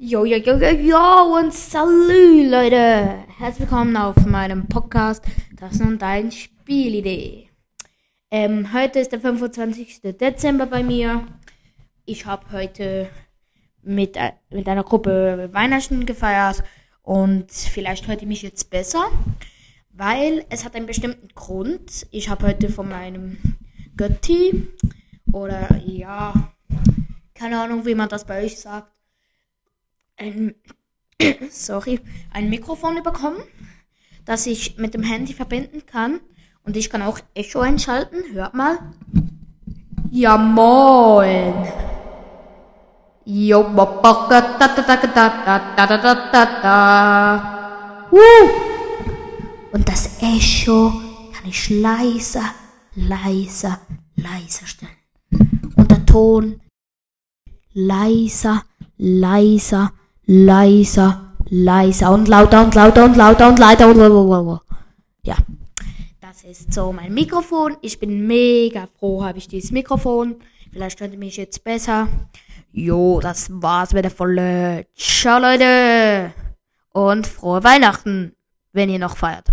Jo, jo, jo, jo, jo und salü, Leute. Herzlich willkommen auf meinem Podcast. Das ist nun dein Spielidee. Ähm, heute ist der 25. Dezember bei mir. Ich habe heute mit, äh, mit einer Gruppe Weihnachten gefeiert und vielleicht ihr mich jetzt besser, weil es hat einen bestimmten Grund. Ich habe heute von meinem Götti oder ja, keine Ahnung, wie man das bei euch sagt, ein, sorry, ein Mikrofon bekommen, das ich mit dem Handy verbinden kann. Und ich kann auch Echo einschalten. Hört mal. Ja, moin. Und das Echo kann ich leiser, leiser, leiser stellen. Und der Ton leiser, leiser, leiser, leiser, leiser und lauter und lauter und lauter und lauter und ja. Das ist so mein Mikrofon. Ich bin mega froh, habe ich dieses Mikrofon. Vielleicht ihr mich jetzt besser. Jo, das war's mit der Folge. Ciao Leute und frohe Weihnachten, wenn ihr noch feiert.